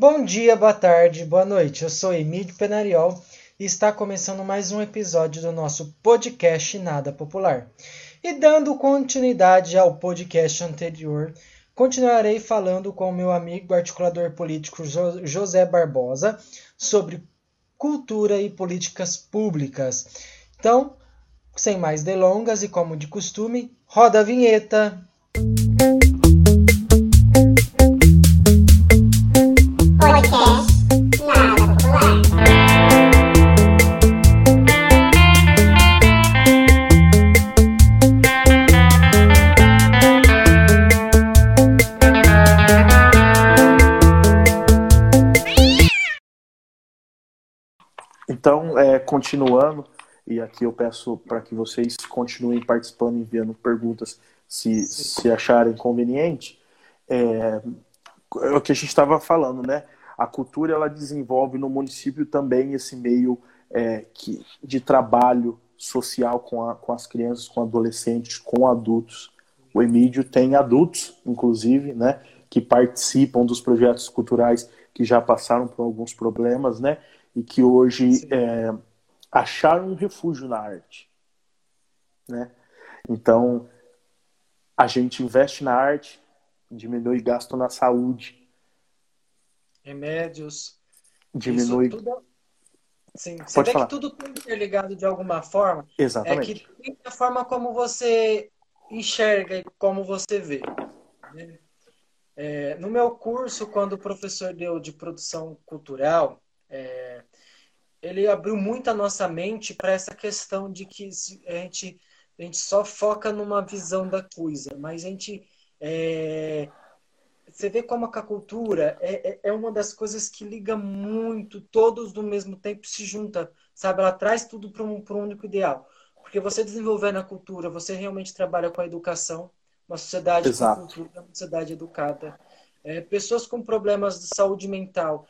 Bom dia, boa tarde, boa noite. Eu sou Emílio Penariol e está começando mais um episódio do nosso podcast Nada Popular. E dando continuidade ao podcast anterior, continuarei falando com o meu amigo articulador político José Barbosa sobre cultura e políticas públicas. Então, sem mais delongas e como de costume, roda a vinheta. Então, continuando, e aqui eu peço para que vocês continuem participando, enviando perguntas se, se acharem conveniente. É, é o que a gente estava falando, né? A cultura ela desenvolve no município também esse meio é, que, de trabalho social com, a, com as crianças, com adolescentes, com adultos. O Emílio tem adultos, inclusive, né, que participam dos projetos culturais que já passaram por alguns problemas, né, e que hoje é, acharam um refúgio na arte. Né? Então, a gente investe na arte, diminui gasto na saúde. Remédios. Diminui. Tudo... Sim, você Pode vê falar. que tudo está interligado de alguma forma. Exatamente. É que tem a forma como você enxerga e como você vê. né? É, no meu curso, quando o professor deu de produção cultural, é, ele abriu muito a nossa mente para essa questão de que a gente, a gente só foca numa visão da coisa, mas a gente. É, você vê como a cultura é, é, é uma das coisas que liga muito, todos do mesmo tempo se junta, sabe? Ela traz tudo para um, um único ideal. Porque você desenvolvendo a cultura, você realmente trabalha com a educação, uma sociedade Exato. com cultura, uma sociedade educada. É, pessoas com problemas de saúde mental,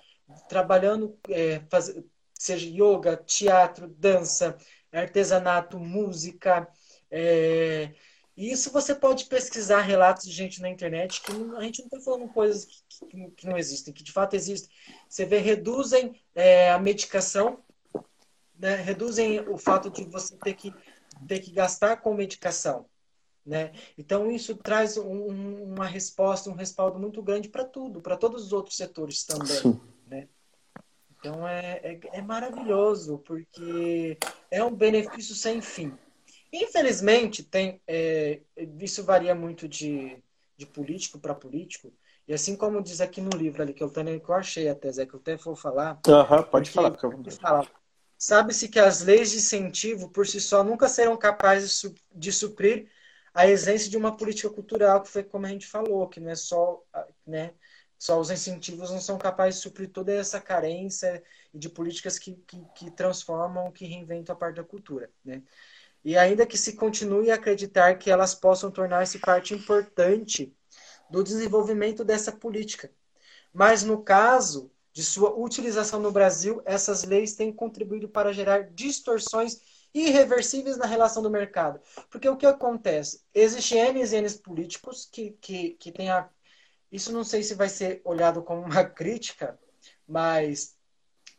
trabalhando, é, faz, seja yoga, teatro, dança, artesanato, música. É... E isso você pode pesquisar relatos de gente na internet que não, a gente não está falando coisas que, que, não existem, que de fato existem. Você vê, reduzem é, a medicação, né? reduzem o fato de você ter que, ter que gastar com medicação. Né? Então, isso traz um, uma resposta, um respaldo muito grande para tudo, para todos os outros setores também. Sim. Então é, é, é, maravilhoso, porque é um benefício sem fim. Infelizmente, tem, é, isso varia muito de, de político para político, e assim como diz aqui no livro ali, que eu, tenho, que eu achei até, Zé, que eu até vou falar. Uhum, pode falar, porque fala. Sabe-se que as leis de incentivo, por si só, nunca serão capazes de suprir a essência de uma política cultural, que foi como a gente falou, que não é só né, só os incentivos não são capazes de suprir toda essa carência de políticas que, que, que, transformam, que reinventam a parte da cultura. Né? E ainda que se continue a acreditar que elas possam tornar-se parte importante do desenvolvimento dessa política. Mas no caso de sua utilização no Brasil, essas leis têm contribuído para gerar distorções irreversíveis na relação do mercado. Porque o que acontece? Existem N e N políticos que, que, que têm a isso não sei se vai ser olhado como uma crítica, mas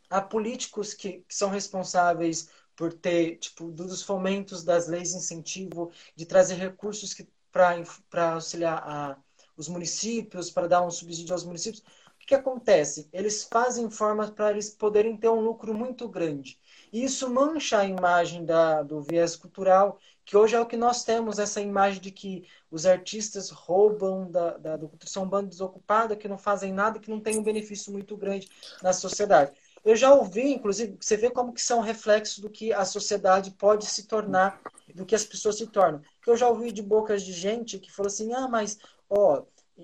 há políticos que, que são responsáveis por ter, tipo, dos fomentos das leis de incentivo, de trazer recursos para auxiliar a, os municípios, para dar um subsídio aos municípios. O que, que acontece? Eles fazem formas para eles poderem ter um lucro muito grande. Isso mancha a imagem da, do viés cultural, que hoje é o que nós temos, essa imagem de que os artistas roubam da, da, do são um bando desocupado, que não fazem nada, que não tem um benefício muito grande na sociedade. Eu já ouvi, inclusive, você vê como que são reflexos do que a sociedade pode se tornar, do que as pessoas se tornam. Eu já ouvi de bocas de gente que falou assim, ah, mas, ó,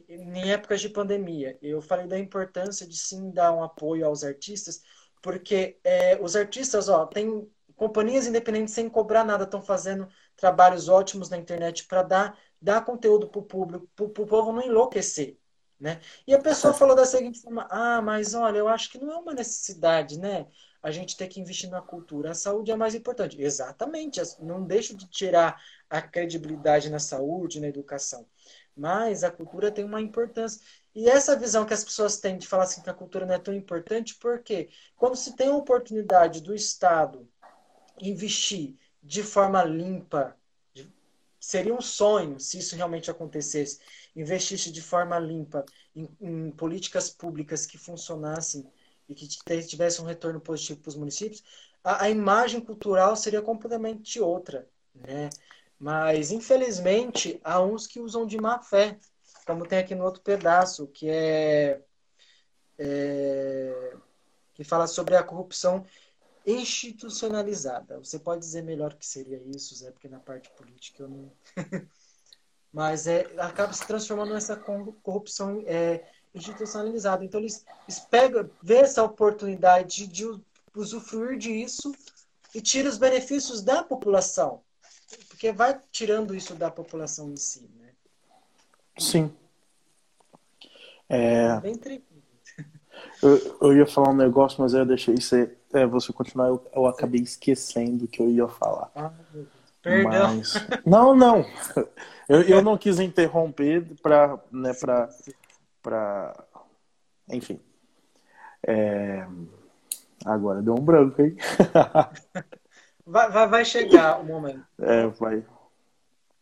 em épocas de pandemia, eu falei da importância de sim dar um apoio aos artistas, porque é, os artistas, ó, tem companhias independentes sem cobrar nada, estão fazendo trabalhos ótimos na internet para dar, dar conteúdo para o público, para o povo não enlouquecer. Né? E a pessoa falou da seguinte forma: ah, mas olha, eu acho que não é uma necessidade, né? A gente ter que investir na cultura. A saúde é mais importante. Exatamente, não deixo de tirar a credibilidade na saúde, na educação. Mas a cultura tem uma importância. E essa visão que as pessoas têm de falar assim que a cultura não é tão importante, porque quando se tem a oportunidade do Estado investir de forma limpa, seria um sonho se isso realmente acontecesse, investisse de forma limpa em, em políticas públicas que funcionassem e que tivesse um retorno positivo para os municípios, a, a, imagem cultural seria completamente outra, né? Mas infelizmente há uns que usam de má fé, como tem aqui no outro pedaço, que é, é que fala sobre a corrupção institucionalizada. Você pode dizer melhor que seria isso, Zé, porque na parte política eu não. Mas é, acaba se transformando nessa corrupção é, institucionalizada. Então eles, eles pegam, vê essa oportunidade de usufruir disso e tira os benefícios da população. Porque vai tirando isso da população em si, né? Sim. É... bem eu, eu ia falar um negócio, mas eu deixei isso é, você continuar. Eu, eu acabei esquecendo o que eu ia falar. Ah, perdão. Mas... Não, não. Eu, eu não quis interromper para, né, para, para, enfim. É... Agora deu um branco, hein? vai, vai, vai chegar o momento. É, vai.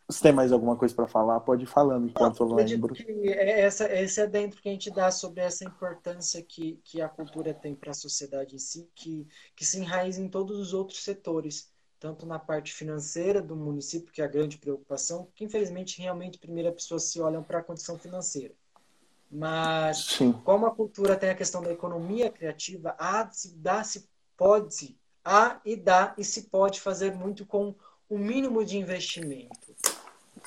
Se tem mais alguma coisa para falar, pode ir falando enquanto eu lembro. É essa, esse é dentro que a gente dá sobre essa importância que, que a cultura tem para a sociedade em si, que, que se enraiza em todos os outros setores, tanto na parte financeira do município, que é a grande preocupação, que infelizmente realmente primeiro as pessoas se olham para a condição financeira. Mas Sim. como a cultura tem a questão da economia criativa, há, se dá, se pode, há e dá e se pode fazer muito com o mínimo de investimento.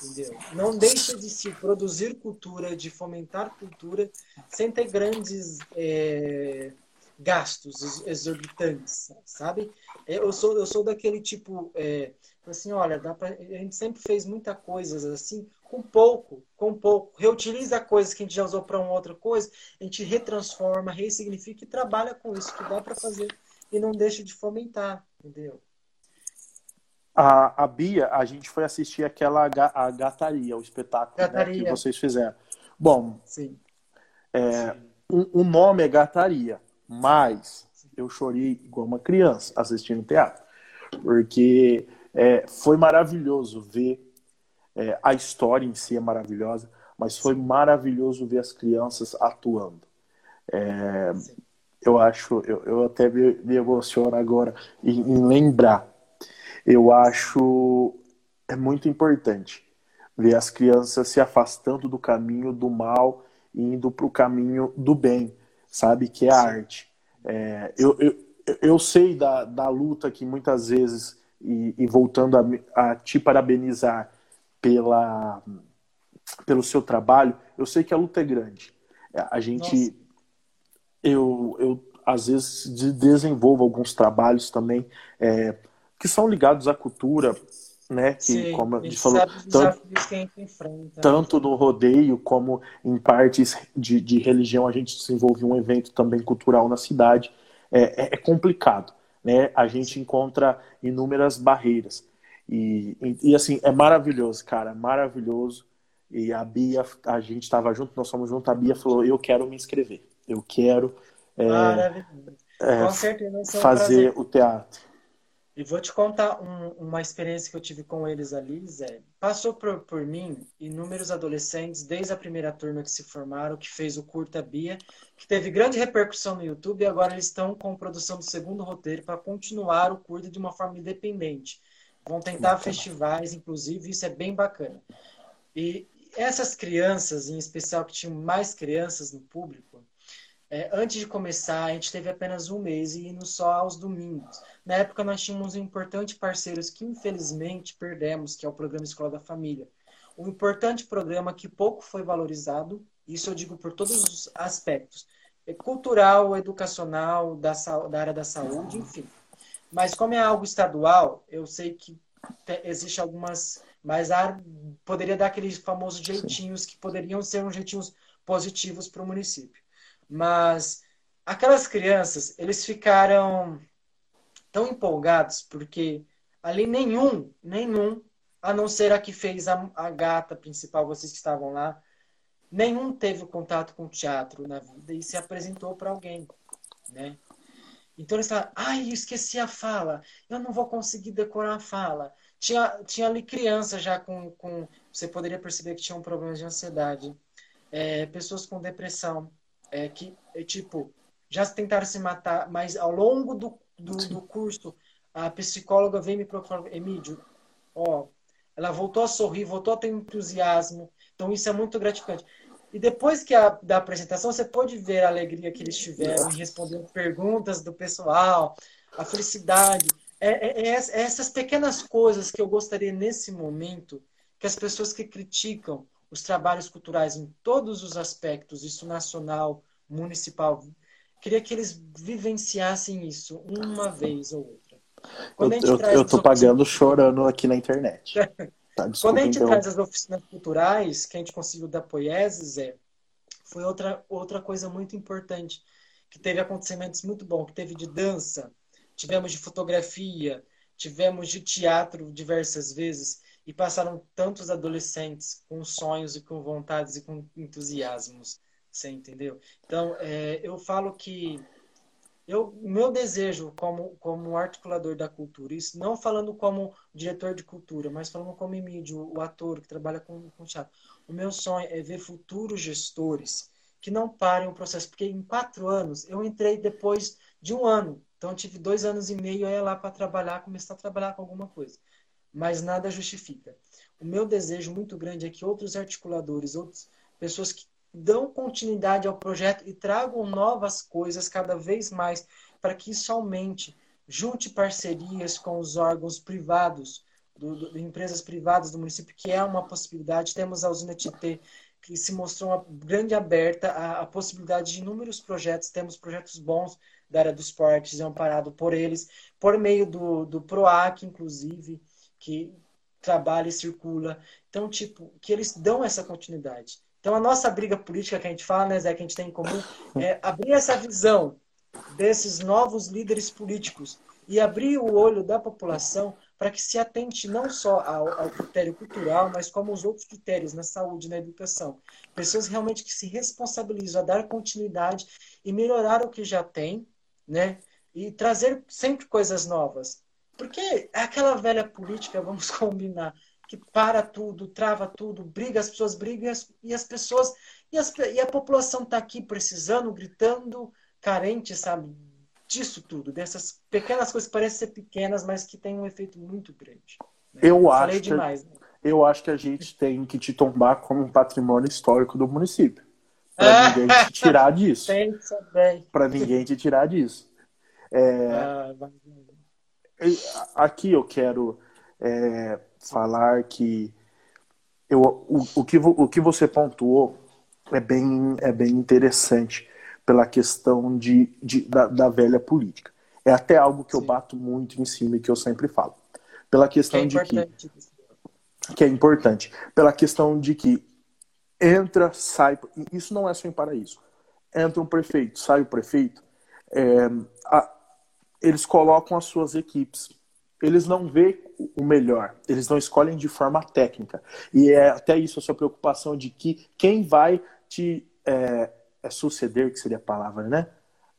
Entendeu? Não deixa de se produzir cultura, de fomentar cultura, sem ter grandes é, gastos exorbitantes, sabe? Eu sou, eu sou daquele tipo, é, assim, olha, dá pra, a gente sempre fez muita coisa assim, com pouco, com pouco. Reutiliza coisas que a gente já usou para uma outra coisa, a gente retransforma, ressignifica e trabalha com isso que dá para fazer e não deixa de fomentar, entendeu? A, a Bia, a gente foi assistir aquela a Gataria, o espetáculo né, que vocês fizeram. Bom, Sim. É, Sim. O, o, nome é Gataria, mas eu chorei igual uma criança assistindo teatro, porque é, foi maravilhoso ver é, a história em si é maravilhosa, mas foi maravilhoso ver as crianças atuando. É, eu acho, eu, eu até me, me emociono agora em, em lembrar eu acho é muito importante ver as crianças se afastando do caminho do mal e indo para o caminho do bem, sabe? Que é a arte. É, eu, eu, eu sei da, da luta que muitas vezes, e, e voltando a, a te parabenizar pela, pelo seu trabalho, eu sei que a luta é grande. A gente. Nossa. Eu, eu, às vezes, desenvolvo alguns trabalhos também. É, que são ligados à cultura, né? Que, Sim, como a gente falou, tanto, enfrenta, tanto no rodeio como em partes de, de, religião, a gente desenvolve um evento também cultural na cidade. É, é, é complicado, né? A gente encontra inúmeras barreiras. E, e, e, assim, é maravilhoso, cara, maravilhoso. E a Bia, a gente estava junto, nós fomos juntos, a Bia falou, eu quero me inscrever, eu quero é, é, fazer o teatro. E vou te contar um, uma experiência que eu tive com eles ali, Zé. Passou por, por mim inúmeros adolescentes, desde a primeira turma que se formaram, que fez o Curta Bia, que teve grande repercussão no YouTube, e agora eles estão com produção do segundo roteiro para continuar o Curta de uma forma independente. Vão tentar festivais, inclusive, isso é bem bacana. E essas crianças, em especial que tinham mais crianças no público, é, antes de começar, a gente teve apenas um mês e indo só aos domingos. Na época, nós tínhamos um importante parceiro que, infelizmente, perdemos, que é o Programa Escola da Família. Um importante programa que pouco foi valorizado, isso eu digo por todos os aspectos. É cultural, educacional, da, da área da saúde, enfim. Mas como é algo estadual, eu sei que existe algumas... Mas poderia dar aqueles famosos jeitinhos que poderiam ser uns jeitinhos positivos para o município. Mas aquelas crianças, eles ficaram tão empolgados porque ali nenhum, nenhum, a não ser a que fez a, a gata principal, vocês que estavam lá, nenhum teve contato com teatro na vida e se apresentou para alguém, né? Então eles falaram, ai, esqueci a fala, eu não vou conseguir decorar a fala. Tinha, tinha ali criança já com, com. Você poderia perceber que tinham problemas de ansiedade. É, pessoas com depressão, é, que, é, tipo, já tentaram se matar, mas ao longo do, do, do curso, a psicóloga veio me procurar, Emílio, ó, ela voltou a sorrir, voltou a ter entusiasmo. Então isso é muito gratificante. E depois que a, da apresentação, você pode ver a alegria que eles tiveram em responder perguntas do pessoal, a felicidade. É, é, é, é, essas pequenas coisas que eu gostaria nesse momento que as pessoas que criticam os trabalhos culturais em todos os aspectos, isso nacional, municipal, queria que eles vivenciassem isso uma vez ou outra. Quando eu, tô pagando chorando aqui na internet. Tá, desculpa, Quando a gente então... traz as oficinas culturais, que a gente conseguiu da Poieses, é, foi outra, outra coisa muito importante, que teve acontecimentos muito bons, que teve de dança, tivemos de fotografia, tivemos de teatro diversas vezes, e passaram tantos adolescentes com sonhos e com vontades e com entusiasmos, você entendeu? Então, é, eu falo que eu, meu desejo como, como articulador da cultura, isso não falando como diretor de cultura, mas falando como Emílio, o ator que trabalha com, com teatro. O meu sonho é ver futuros gestores que não parem o processo, porque em quatro anos eu entrei depois de um ano, então tive dois anos e meio aí lá para trabalhar, começar a trabalhar com alguma coisa, mas nada justifica. O meu desejo muito grande é que outros articuladores, outras pessoas que dão continuidade ao projeto e tragam novas coisas cada vez mais para que isso aumente. Junte parcerias com os órgãos privados, do, do, empresas privadas do município, que é uma possibilidade. Temos a usina Tietê, que se mostrou uma grande aberta à, à possibilidade de inúmeros projetos. Temos projetos bons da área dos esportes, é amparado por eles, por meio do, do PROAC, inclusive, que trabalha e circula. Então, tipo, que eles dão essa continuidade. Então, a nossa briga política que a gente fala, né, Zé, que a gente tem em comum, é abrir essa visão desses novos líderes políticos e abrir o olho da população para que se atente não só ao, ao, critério cultural, mas como os outros critérios na saúde, na educação. Pessoas realmente que se responsabilizam a dar continuidade e melhorar o que já tem, né? E trazer sempre coisas novas. Porque é aquela velha política, vamos combinar, que para tudo, trava tudo, briga, as pessoas brigam e as, e as pessoas. E, as, e a população está aqui precisando, gritando, carente, sabe? Disso tudo, dessas pequenas coisas que parecem ser pequenas, mas que têm um efeito muito grande. Né? Eu, acho demais, que, né? eu acho que a gente tem que te tombar como um patrimônio histórico do município. Para ninguém te tirar disso. Para ninguém te tirar disso. É, ah, aqui eu quero é, falar que eu, o, o, que, o que você pontuou é bem, é bem interessante pela questão de, de da, da, velha política. É até algo que Sim. eu bato muito em cima e que eu sempre falo. Pela questão que é de que. Que é importante. Pela questão de que entra, sai. Isso não é só em paraíso. Entra um prefeito, sai o prefeito. É, a, eles colocam as suas equipes eles não veem o melhor, eles não escolhem de forma técnica. E é até isso a sua preocupação de que quem vai te é, é suceder, que seria a palavra, né?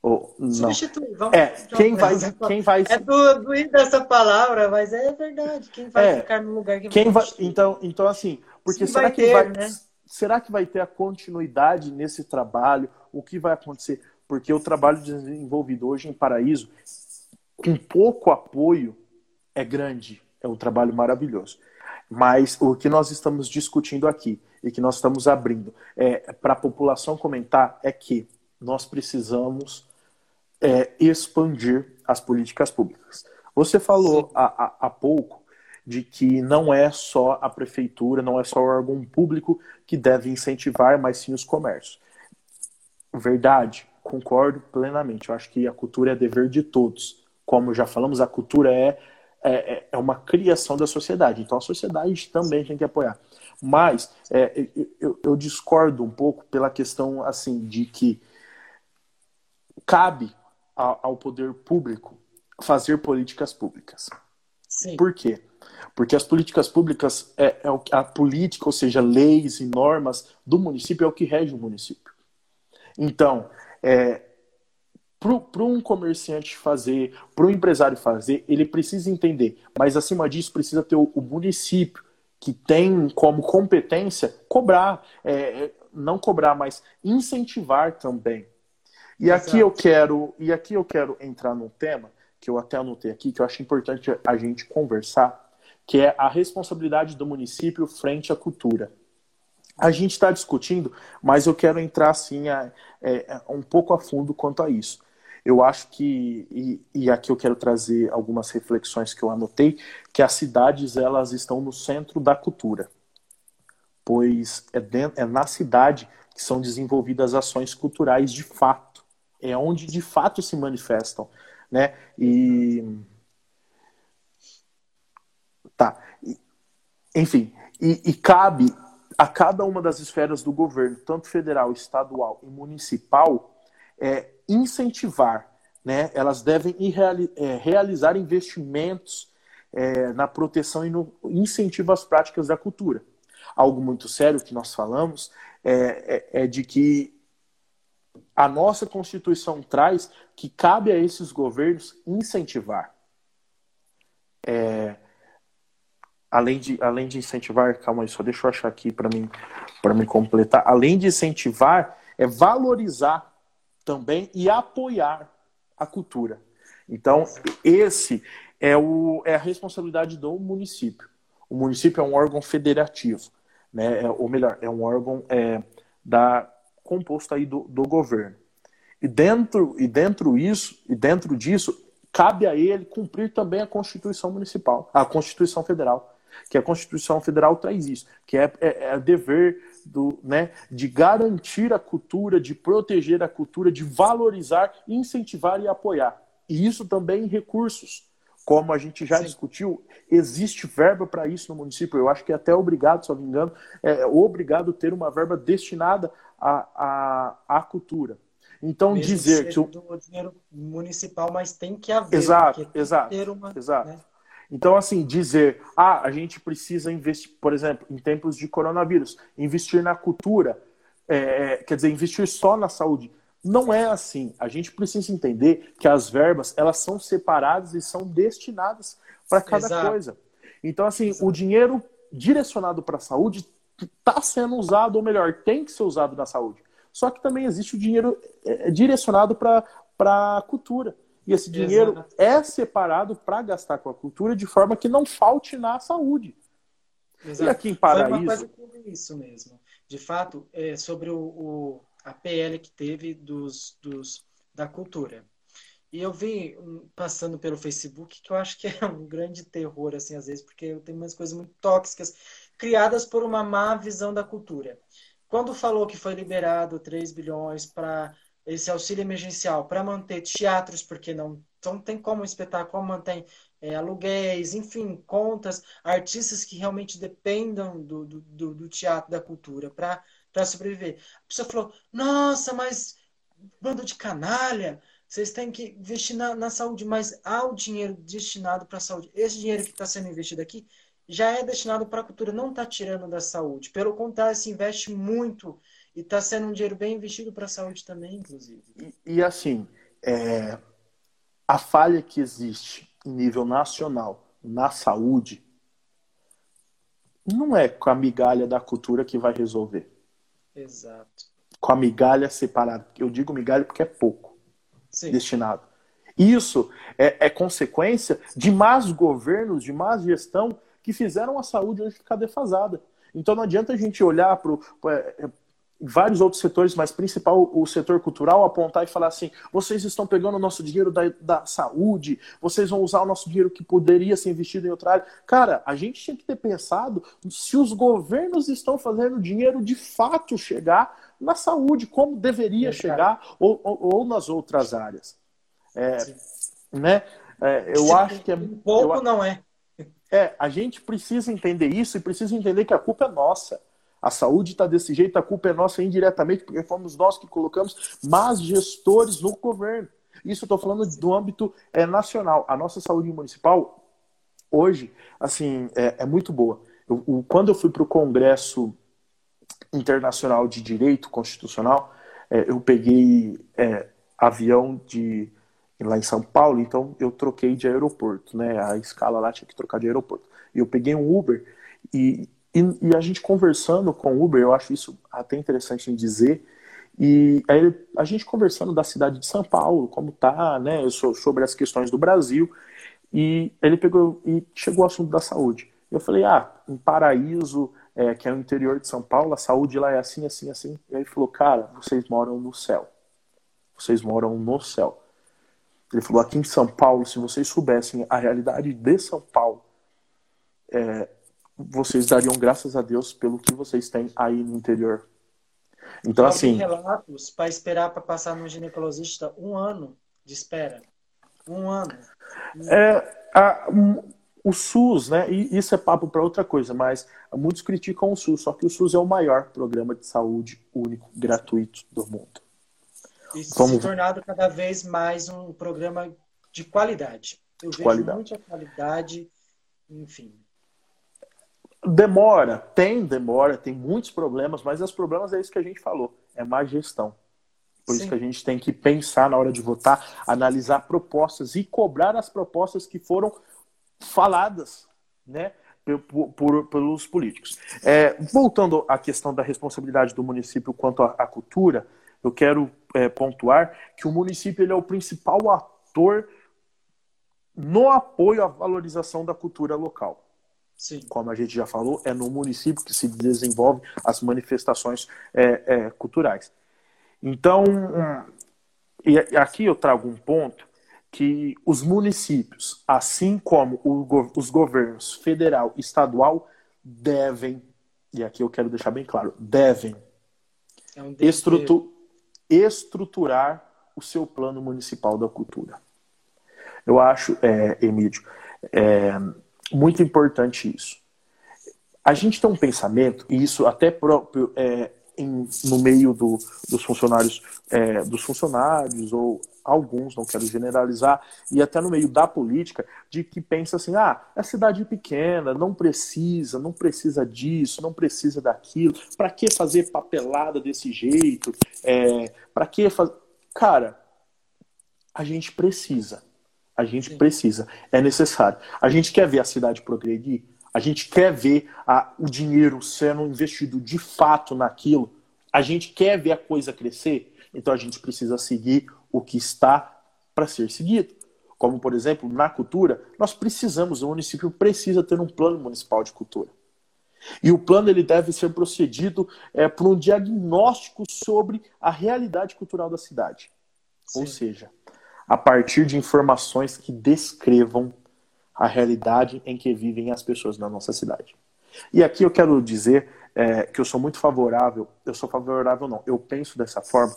Ou, Substituir, vamos é, quem vai, quem vai É doído essa palavra, mas é verdade. Quem vai é, ficar no lugar que quem vai, então, então assim, porque Sim, será vai que ter, vai, né? será que vai ter a continuidade nesse trabalho? O que vai acontecer? Porque o trabalho desenvolvido hoje em Paraíso, com pouco apoio, é grande, é um trabalho maravilhoso. Mas o que nós estamos discutindo aqui e que nós estamos abrindo é, para a população comentar é que nós precisamos é, expandir as políticas públicas. Você falou há, há, pouco de que não é só a prefeitura, não é só o órgão público que deve incentivar, mas sim os comércios. Verdade, concordo plenamente. Eu acho que a cultura é dever de todos. Como já falamos, a cultura é é, é, é uma criação da sociedade. Então a sociedade também tem que apoiar. Mas é, eu, eu, discordo um pouco pela questão assim de que cabe ao, ao poder público fazer políticas públicas. Sim. Por quê? Porque as políticas públicas, é, é a política, ou seja, leis e normas do município é o que rege o município. Então, é, para um comerciante fazer, para um empresário fazer, ele precisa entender, mas acima disso precisa ter o, o município que tem como competência cobrar, é, é não cobrar, mas incentivar também. E Exato. aqui eu quero, e aqui eu quero entrar num tema que eu até anotei aqui, que eu acho importante a gente conversar, que é a responsabilidade do município frente à cultura. A gente está discutindo, mas eu quero entrar assim a, é, um pouco a fundo quanto a isso. Eu acho que, e, e, aqui eu quero trazer algumas reflexões que eu anotei, que as cidades elas estão no centro da cultura, pois é, dentro, é na cidade que são desenvolvidas ações culturais de fato, é onde de fato se manifestam né? E tá, enfim, e, e cabe a cada uma das esferas do governo, tanto federal, estadual e municipal, é, incentivar, né? Elas devem é, realizar investimentos é, na proteção e no incentivo às práticas da cultura. Algo muito sério que nós falamos é, é, é de que a nossa Constituição traz que cabe a esses governos incentivar. É, além, de, além de incentivar, calma aí, só deixa eu achar aqui para mim, me completar. Além de incentivar, é valorizar também e apoiar a cultura. Então, esse é, o, é a responsabilidade do município. O município é um órgão federativo, né? É, ou melhor, é um órgão é, da composto aí do, do governo. E dentro, e dentro isso, e dentro disso, cabe a ele cumprir também a Constituição Municipal, a Constituição Federal, que a Constituição Federal traz isso, que é, é, é dever do, né, de garantir a cultura, de proteger a cultura, de valorizar, incentivar e apoiar. E isso também em recursos. Como a gente já Sim. discutiu, existe verba para isso no município. Eu acho que é até obrigado, se não me engano, é obrigado ter uma verba destinada à, à, à cultura. Então Mesmo dizer que o dinheiro municipal, mas tem que haver. Exato, exato, uma, exato. Né? Então assim dizer, ah, a gente precisa investir, por exemplo, em tempos de coronavírus, investir na cultura, é, é, quer dizer, investir só na saúde. Não é assim. A gente precisa entender que as verbas elas são separadas e são destinadas para cada Exato. coisa. Então assim, Exato. o dinheiro direcionado para a saúde está sendo usado, ou melhor, tem que ser usado na saúde. Só que também existe o dinheiro é, é, direcionado para a cultura. E esse dinheiro Exato. é separado para gastar com a cultura de forma que não falte na saúde. Exato. E aqui em Paraíso. Foi uma coisa que isso mesmo. De fato, é sobre o, o, a PL que teve dos, dos, da cultura. E eu vi passando pelo Facebook que eu acho que é um grande terror, assim, às vezes, porque tem umas coisas muito tóxicas criadas por uma má visão da cultura. Quando falou que foi liberado 3 bilhões para esse auxílio emergencial para manter teatros, porque não, não tem como espetáculo mantém é, aluguéis, enfim, contas, artistas que realmente dependam do, do, do teatro, da cultura, para sobreviver. A pessoa falou: nossa, mas bando de canalha, vocês têm que investir na, na saúde, mas há o dinheiro destinado para a saúde. Esse dinheiro que está sendo investido aqui já é destinado para a cultura, não está tirando da saúde. Pelo contrário, se investe muito e está sendo um dinheiro bem investido para a saúde também, inclusive. E, e assim, é, a falha que existe em nível nacional na saúde não é com a migalha da cultura que vai resolver. Exato. Com a migalha separada. Eu digo migalha porque é pouco Sim. destinado. Isso é, é consequência de más governos, de má gestão que fizeram a saúde hoje ficar defasada. Então não adianta a gente olhar para vários outros setores, mas principal o setor cultural, apontar e falar assim: vocês estão pegando o nosso dinheiro da, da saúde, vocês vão usar o nosso dinheiro que poderia ser investido em outra área. Cara, a gente tinha que ter pensado se os governos estão fazendo dinheiro de fato chegar na saúde, como deveria é, chegar, ou, ou, ou, nas outras áreas. É, né? É, eu acho que é. Um pouco eu, não é. É, a gente precisa entender isso e precisa entender que a culpa é nossa. A saúde está desse jeito, a culpa é nossa indiretamente, porque fomos nós que colocamos más gestores no governo. Isso eu estou falando do âmbito é, nacional. A nossa saúde municipal, hoje, assim, é, é muito boa. Eu, o, quando eu fui para o Congresso Internacional de Direito Constitucional, é, eu peguei é, avião de lá em São Paulo, então eu troquei de aeroporto, né? A escala lá tinha que trocar de aeroporto. E eu peguei um Uber e, e, e a gente conversando com o Uber, eu acho isso até interessante em dizer, e aí a gente conversando da cidade de São Paulo, como tá, né, sobre as questões do Brasil, e ele pegou e chegou ao assunto da saúde. Eu falei, ah, em Paraíso, é, que é o interior de São Paulo, a saúde lá é assim, assim, assim. E aí ele falou, cara, vocês moram no céu. Vocês moram no céu. Ele falou, aqui em São Paulo, se vocês soubessem a realidade de São Paulo, é, vocês dariam graças a Deus pelo que vocês têm aí no interior. Então, assim. relatos para esperar para passar no ginecologista um ano de espera. Um ano. É, a, o SUS, né? E isso é papo para outra coisa, mas muitos criticam o SUS, só que o SUS é o maior programa de saúde único, gratuito do mundo. Isso Vamos... se tornado cada vez mais um programa de qualidade. Eu vejo qualidade. muita qualidade, enfim. Demora, tem demora, tem muitos problemas, mas os problemas é isso que a gente falou, é má gestão. Por Sim. isso que a gente tem que pensar na hora de votar, analisar propostas e cobrar as propostas que foram faladas, né? Por, por, pelos políticos. É, voltando à questão da responsabilidade do município quanto à, à cultura, eu quero é, pontuar que o município ele é o principal ator no apoio à valorização da cultura local. Sim. Como a gente já falou, é no município que se desenvolve as manifestações é, é, culturais. Então, e aqui eu trago um ponto que os municípios, assim como os governos federal e estadual, devem, e aqui eu quero deixar bem claro, devem é um estrutu estruturar o seu plano municipal da cultura. Eu acho, é, Emílio, é, muito importante isso. A gente tem um pensamento, e isso até próprio é, em, no meio do, dos funcionários, é, dos funcionários ou alguns, não quero generalizar, e até no meio da política, de que pensa assim, ah, é cidade pequena, não precisa, não precisa disso, não precisa daquilo, para que fazer papelada desse jeito? É, para que fazer. Cara, a gente precisa. A gente Sim. precisa, é necessário. A gente quer ver a cidade progredir, a gente quer ver a, o dinheiro sendo investido de fato naquilo, a gente quer ver a coisa crescer, então a gente precisa seguir o que está para ser seguido. Como, por exemplo, na cultura, nós precisamos, o município precisa ter um plano municipal de cultura. E o plano ele deve ser procedido é, por um diagnóstico sobre a realidade cultural da cidade. Sim. Ou seja, a partir de informações que descrevam a realidade em que vivem as pessoas na nossa cidade. E aqui eu quero dizer é, que eu sou muito favorável, eu sou favorável não, eu penso dessa forma,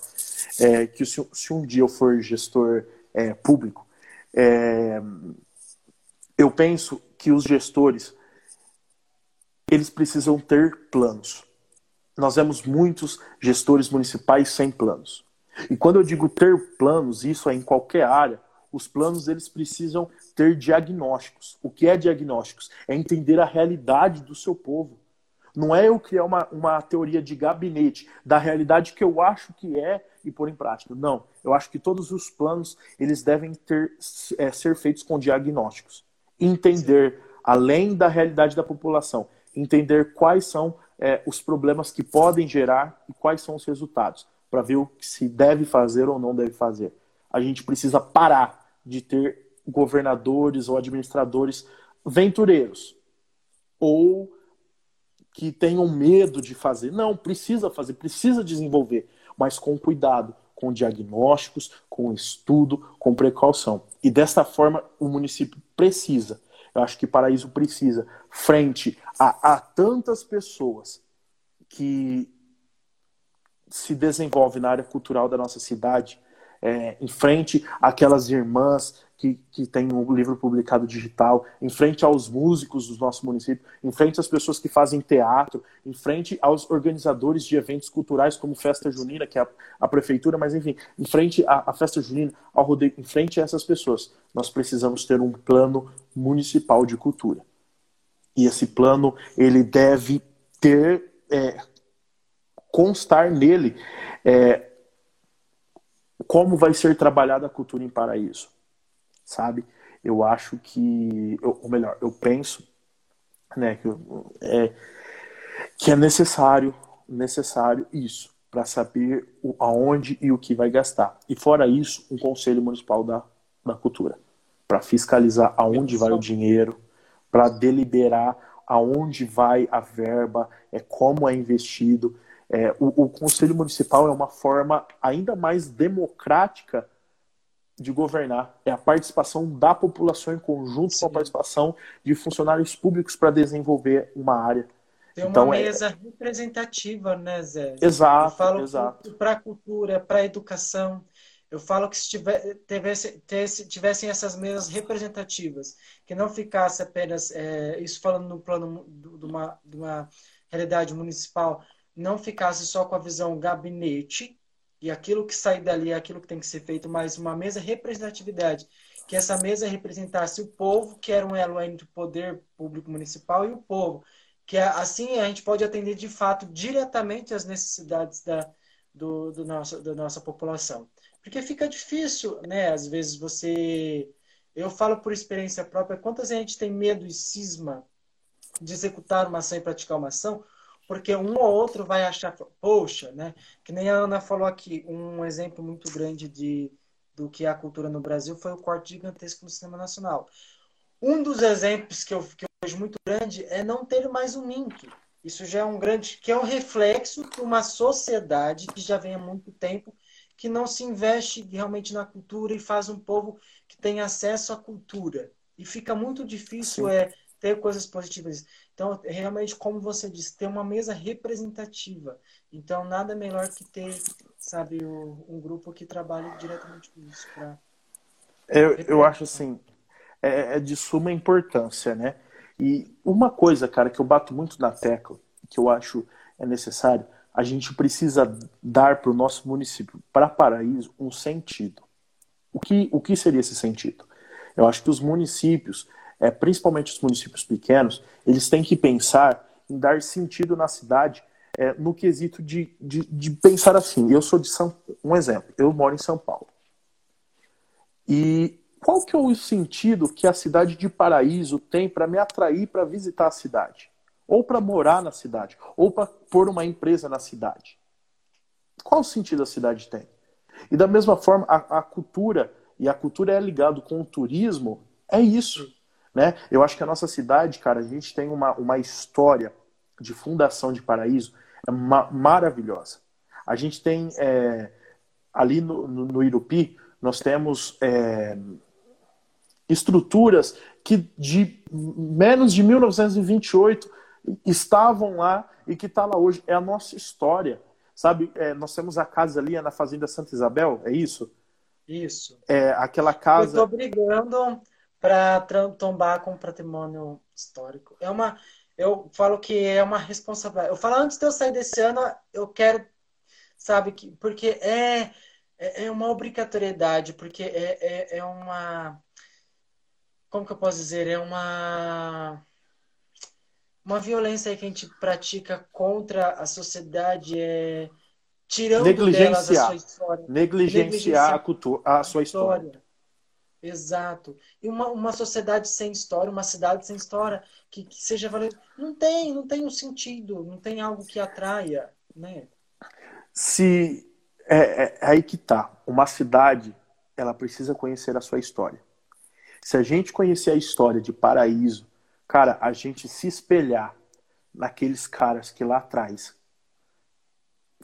é, que se, se, um dia eu for gestor é, público, é, eu penso que os gestores eles precisam ter planos. Nós vemos muitos gestores municipais sem planos. E quando eu digo ter planos, isso é em qualquer área, os planos eles precisam ter diagnósticos. O que é diagnósticos? É entender a realidade do seu povo. Não é eu criar uma, uma teoria de gabinete da realidade que eu acho que é e pôr em prática. Não. Eu acho que todos os planos eles devem ter, é, ser feitos com diagnósticos. Entender, além da realidade da população, entender quais são é, os problemas que podem gerar e quais são os resultados, para ver o que se deve fazer ou não deve fazer. A gente precisa parar de ter governadores ou administradores ventureiros ou que tenham medo de fazer. Não, precisa fazer, precisa desenvolver, mas com cuidado, com diagnósticos, com estudo, com precaução. E desta forma o município precisa. Eu acho que Paraíso precisa, frente a, a tantas pessoas que se desenvolvem na área cultural da nossa cidade, é, em frente àquelas irmãs que, que têm um livro publicado digital, em frente aos músicos do nosso município, em frente às pessoas que fazem teatro, em frente aos organizadores de eventos culturais como Festa Junina, que é a, a prefeitura, mas enfim, em frente à, à Festa Junina, ao rodeio, em frente a essas pessoas, nós precisamos ter um plano municipal de cultura. E esse plano, ele deve ter, é, constar nele é, como vai ser trabalhada a cultura em Paraíso, sabe? Eu acho que, ou melhor, eu penso, né, que é, que é necessário, necessário isso para saber o, aonde e o que vai gastar. E fora isso, um conselho municipal da, da cultura para fiscalizar aonde vai o dinheiro, para deliberar aonde vai a verba, é como é investido. É, o, o, Conselho Municipal é uma forma ainda mais democrática de governar. É a participação da população em conjunto Sim. com a participação de funcionários públicos para desenvolver uma área. Tem então, uma mesa é... representativa, né, Zé? Exato. Eu falo exato. para a cultura, para a educação. Eu falo que se tiver, tivesse, tivessem essas mesas representativas, que não ficasse apenas, é, isso falando no plano de uma, de uma realidade municipal, não ficasse só com a visão gabinete e aquilo que sai dali é aquilo que tem que ser feito, mas uma mesa representatividade, que essa mesa representasse o povo, que era um elo entre o poder público municipal e o povo, que assim a gente pode atender de fato diretamente às necessidades da, do, do nosso, da nossa população. Porque fica difícil, né? Às vezes você. Eu falo por experiência própria, quantas a gente tem medo e cisma de executar uma ação e praticar uma ação, porque um ou outro vai achar, poxa, né? Que nem a Ana falou aqui, um exemplo muito grande de, do que é a cultura no Brasil foi o corte gigantesco no cinema nacional. Um dos exemplos que eu, que eu vejo muito grande é não ter mais um link. Isso já é um grande, que é um reflexo de uma sociedade que já vem há muito tempo que não se investe realmente na cultura e faz um povo que tem acesso à cultura. E fica muito difícil é, ter coisas positivas. Então, realmente, como você disse, ter uma mesa representativa. Então, nada melhor que ter, sabe, um grupo que trabalhe diretamente com isso. Pra eu, eu acho assim, é, é de suma importância, né? E uma coisa, cara, que eu bato muito na tecla, que eu acho é necessário, a gente precisa dar para o nosso município, para Paraíso, um sentido. O que, o que seria esse sentido? Eu acho que os municípios, é, principalmente os municípios pequenos, eles têm que pensar em dar sentido na cidade é, no quesito de, de, de, pensar assim. Eu sou de São um exemplo, eu moro em São Paulo. E qual que é o sentido que a cidade de Paraíso tem para me atrair para visitar a cidade? ou para morar na cidade, ou para pôr uma empresa na cidade. Qual sentido a cidade tem? E da mesma forma, a, a cultura, e a cultura é ligado com o turismo, é isso. Né? Eu acho que a nossa cidade, cara, a gente tem uma, uma história de fundação de paraíso é ma maravilhosa. A gente tem é, ali no, no, no, Irupi, nós temos é, estruturas que de menos de 1928 estavam lá e que está lá hoje. É a nossa história. Sabe, é, nós temos a casa ali é na Fazenda Santa Isabel, é isso? Isso. É aquela casa. Eu estou brigando para tombar com patrimônio histórico. É uma, eu falo que é uma responsabilidade. Eu falo antes de eu sair desse ano, eu quero, sabe que, porque é é, é uma obrigatoriedade, porque é, é, é uma, como que eu posso dizer, é uma uma violência que a gente pratica contra a sociedade é tirando negligenciar, delas a sua história. Negligenciar, negligenciar a, cultura, a sua história. história. Exato. E uma, uma sociedade sem história, uma cidade sem história, que, que seja valendo. Não tem, não tem um sentido, não tem algo que atraia, né? Se é, é, é aí que tá. Uma cidade, ela precisa conhecer a sua história. Se a gente conhecer a história de Paraíso, Cara, a gente se espelhar naqueles caras que lá atrás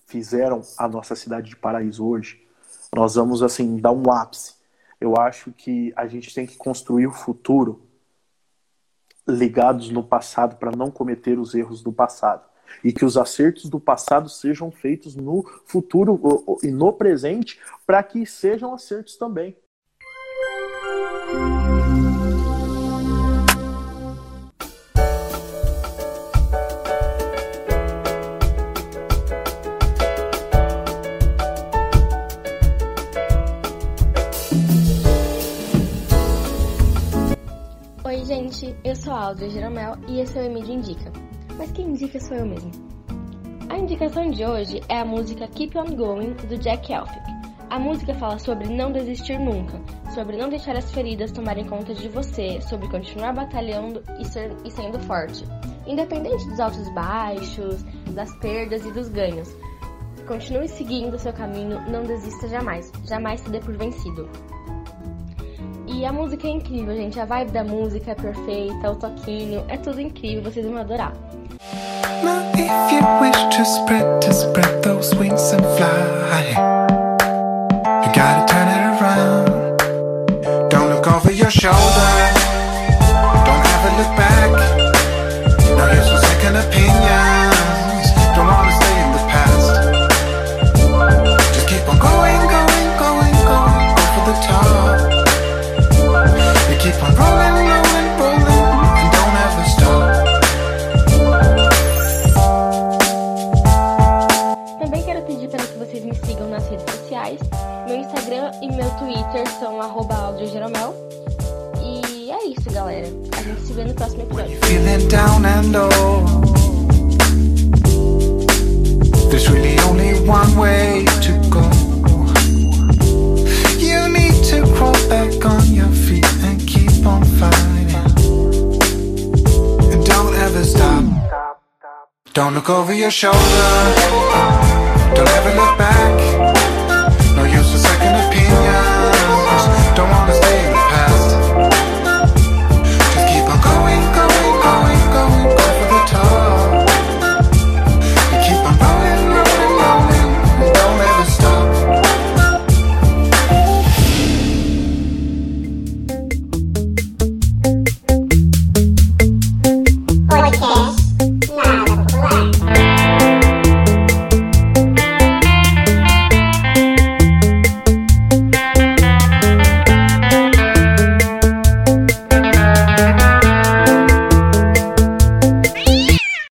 fizeram a nossa cidade de paraíso hoje, nós vamos assim dar um ápice. Eu acho que a gente tem que construir o futuro ligados no passado para não cometer os erros do passado. e que os acertos do passado sejam feitos no futuro e no presente para que sejam acertos também. Eu sou a Aldria Jeromel e esse é o Emílio Indica. Mas quem indica sou eu mesmo. A indicação de hoje é a música Keep On Going do Jack Elphick. A música fala sobre não desistir nunca, sobre não deixar as feridas tomarem conta de você, sobre continuar batalhando e, ser, e sendo forte, independente dos altos e baixos, das perdas e dos ganhos. Continue seguindo seu caminho, não desista jamais, jamais se dê por vencido. E a música é incrível, gente. A vibe da música é perfeita, o toquinho, é tudo incrível, vocês vão adorar. Now if you wish to spread, to spread those wings and fly próximo episódio. Feeling down and low. There's really only one way to go. You need to crawl back on your feet and keep on fighting. And don't ever stop. Don't look over your shoulder. Don't ever look back.